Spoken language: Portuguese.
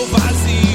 meu vazio.